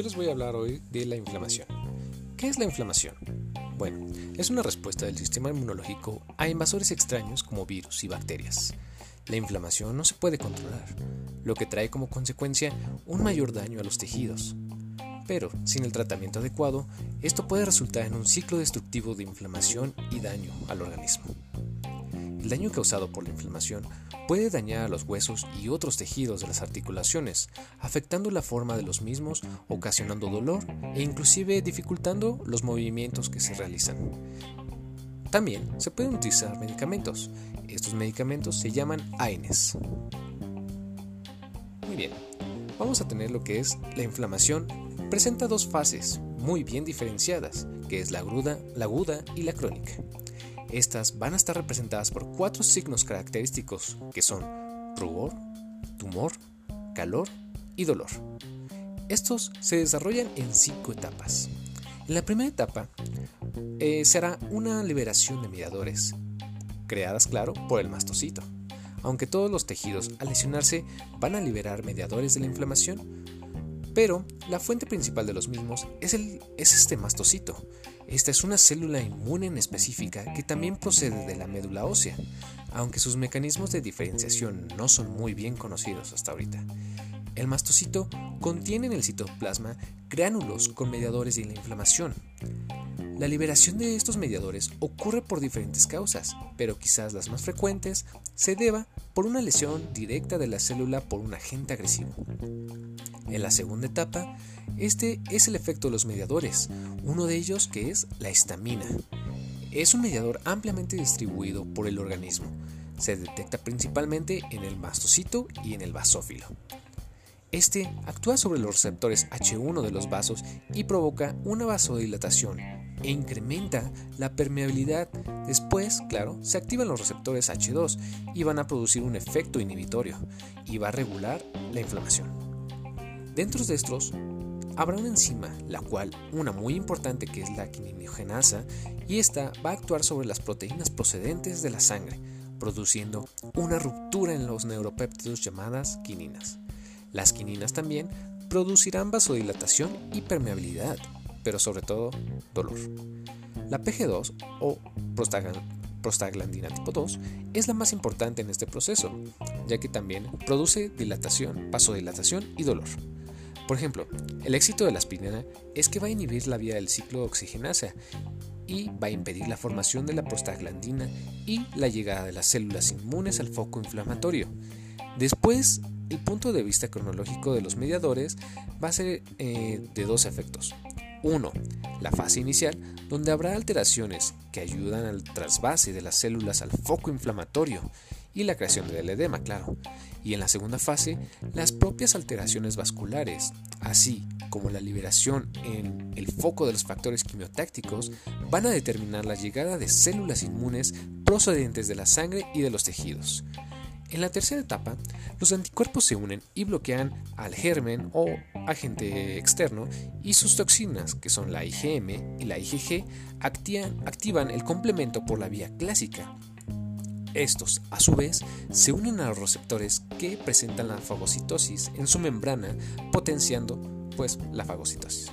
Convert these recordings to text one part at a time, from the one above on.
yo les voy a hablar hoy de la inflamación. ¿Qué es la inflamación? Bueno, es una respuesta del sistema inmunológico a invasores extraños como virus y bacterias. La inflamación no se puede controlar, lo que trae como consecuencia un mayor daño a los tejidos. Pero, sin el tratamiento adecuado, esto puede resultar en un ciclo destructivo de inflamación y daño al organismo. El daño causado por la inflamación puede dañar a los huesos y otros tejidos de las articulaciones, afectando la forma de los mismos, ocasionando dolor e inclusive dificultando los movimientos que se realizan. También se pueden utilizar medicamentos. Estos medicamentos se llaman AINES. Muy bien, vamos a tener lo que es la inflamación. Presenta dos fases muy bien diferenciadas, que es la aguda, la aguda y la crónica. Estas van a estar representadas por cuatro signos característicos que son rubor, tumor, calor y dolor. Estos se desarrollan en cinco etapas. En la primera etapa eh, será una liberación de mediadores, creadas, claro, por el mastocito. Aunque todos los tejidos al lesionarse van a liberar mediadores de la inflamación, pero la fuente principal de los mismos es, el, es este mastocito. Esta es una célula inmune en específica que también procede de la médula ósea, aunque sus mecanismos de diferenciación no son muy bien conocidos hasta ahorita. El mastocito contiene en el citoplasma gránulos con mediadores de la inflamación. La liberación de estos mediadores ocurre por diferentes causas, pero quizás las más frecuentes se deba por una lesión directa de la célula por un agente agresivo. En la segunda etapa, este es el efecto de los mediadores, uno de ellos que es la histamina. Es un mediador ampliamente distribuido por el organismo. Se detecta principalmente en el mastocito y en el basófilo. Este actúa sobre los receptores H1 de los vasos y provoca una vasodilatación e incrementa la permeabilidad. Después, claro, se activan los receptores H2 y van a producir un efecto inhibitorio y va a regular la inflamación. Dentro de estos habrá una enzima, la cual, una muy importante que es la quininogenasa, y esta va a actuar sobre las proteínas procedentes de la sangre, produciendo una ruptura en los neuropéptidos llamadas quininas. Las quininas también producirán vasodilatación y permeabilidad, pero sobre todo dolor. La PG2 o prostaglandina tipo 2 es la más importante en este proceso, ya que también produce dilatación, vasodilatación y dolor. Por ejemplo, el éxito de la aspirina es que va a inhibir la vía del ciclo oxigenasa y va a impedir la formación de la prostaglandina y la llegada de las células inmunes al foco inflamatorio. Después, el punto de vista cronológico de los mediadores va a ser eh, de dos efectos. Uno, la fase inicial, donde habrá alteraciones que ayudan al trasvase de las células al foco inflamatorio y la creación del edema, claro. Y en la segunda fase, las propias alteraciones vasculares, así como la liberación en el foco de los factores quimiotácticos, van a determinar la llegada de células inmunes procedentes de la sangre y de los tejidos. En la tercera etapa, los anticuerpos se unen y bloquean al germen o agente externo y sus toxinas, que son la IgM y la IgG, activan el complemento por la vía clásica, estos, a su vez, se unen a los receptores que presentan la fagocitosis en su membrana, potenciando pues la fagocitosis.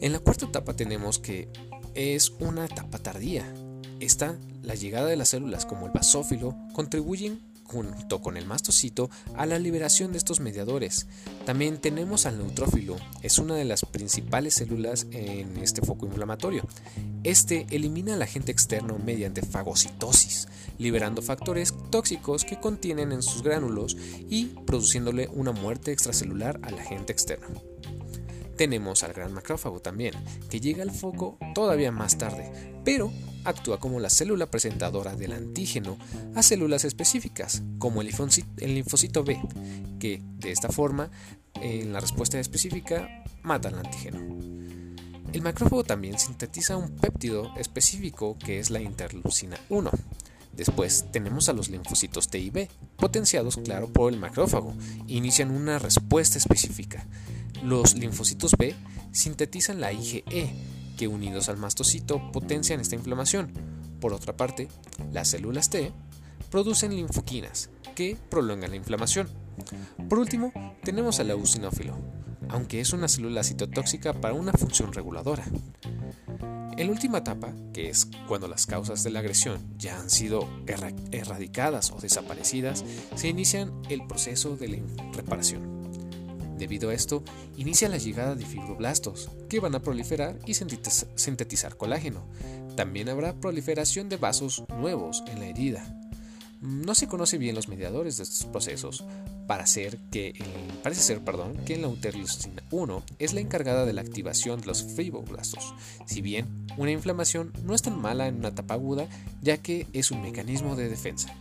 En la cuarta etapa tenemos que es una etapa tardía. Esta, la llegada de las células como el basófilo, contribuyen junto con el mastocito a la liberación de estos mediadores. También tenemos al neutrófilo, es una de las principales células en este foco inflamatorio. Este elimina al agente externo mediante fagocitosis, liberando factores tóxicos que contienen en sus gránulos y produciéndole una muerte extracelular al agente externo. Tenemos al gran macrófago también, que llega al foco todavía más tarde, pero actúa como la célula presentadora del antígeno a células específicas, como el linfocito B, que de esta forma, en la respuesta específica, mata al antígeno. El macrófago también sintetiza un péptido específico que es la interleucina 1. Después tenemos a los linfocitos T y B, potenciados claro por el macrófago, inician una respuesta específica. Los linfocitos B sintetizan la IgE, que unidos al mastocito potencian esta inflamación. Por otra parte, las células T producen linfoquinas, que prolongan la inflamación. Por último, tenemos al eosinófilo, aunque es una célula citotóxica para una función reguladora. En la última etapa, que es cuando las causas de la agresión ya han sido erradicadas o desaparecidas, se inicia el proceso de reparación. Debido a esto, inicia la llegada de fibroblastos, que van a proliferar y sintetizar colágeno. También habrá proliferación de vasos nuevos en la herida. No se conocen bien los mediadores de estos procesos, para ser que parece ser perdón, que la interleucina 1 es la encargada de la activación de los fibroblastos, si bien una inflamación no es tan mala en una etapa aguda, ya que es un mecanismo de defensa.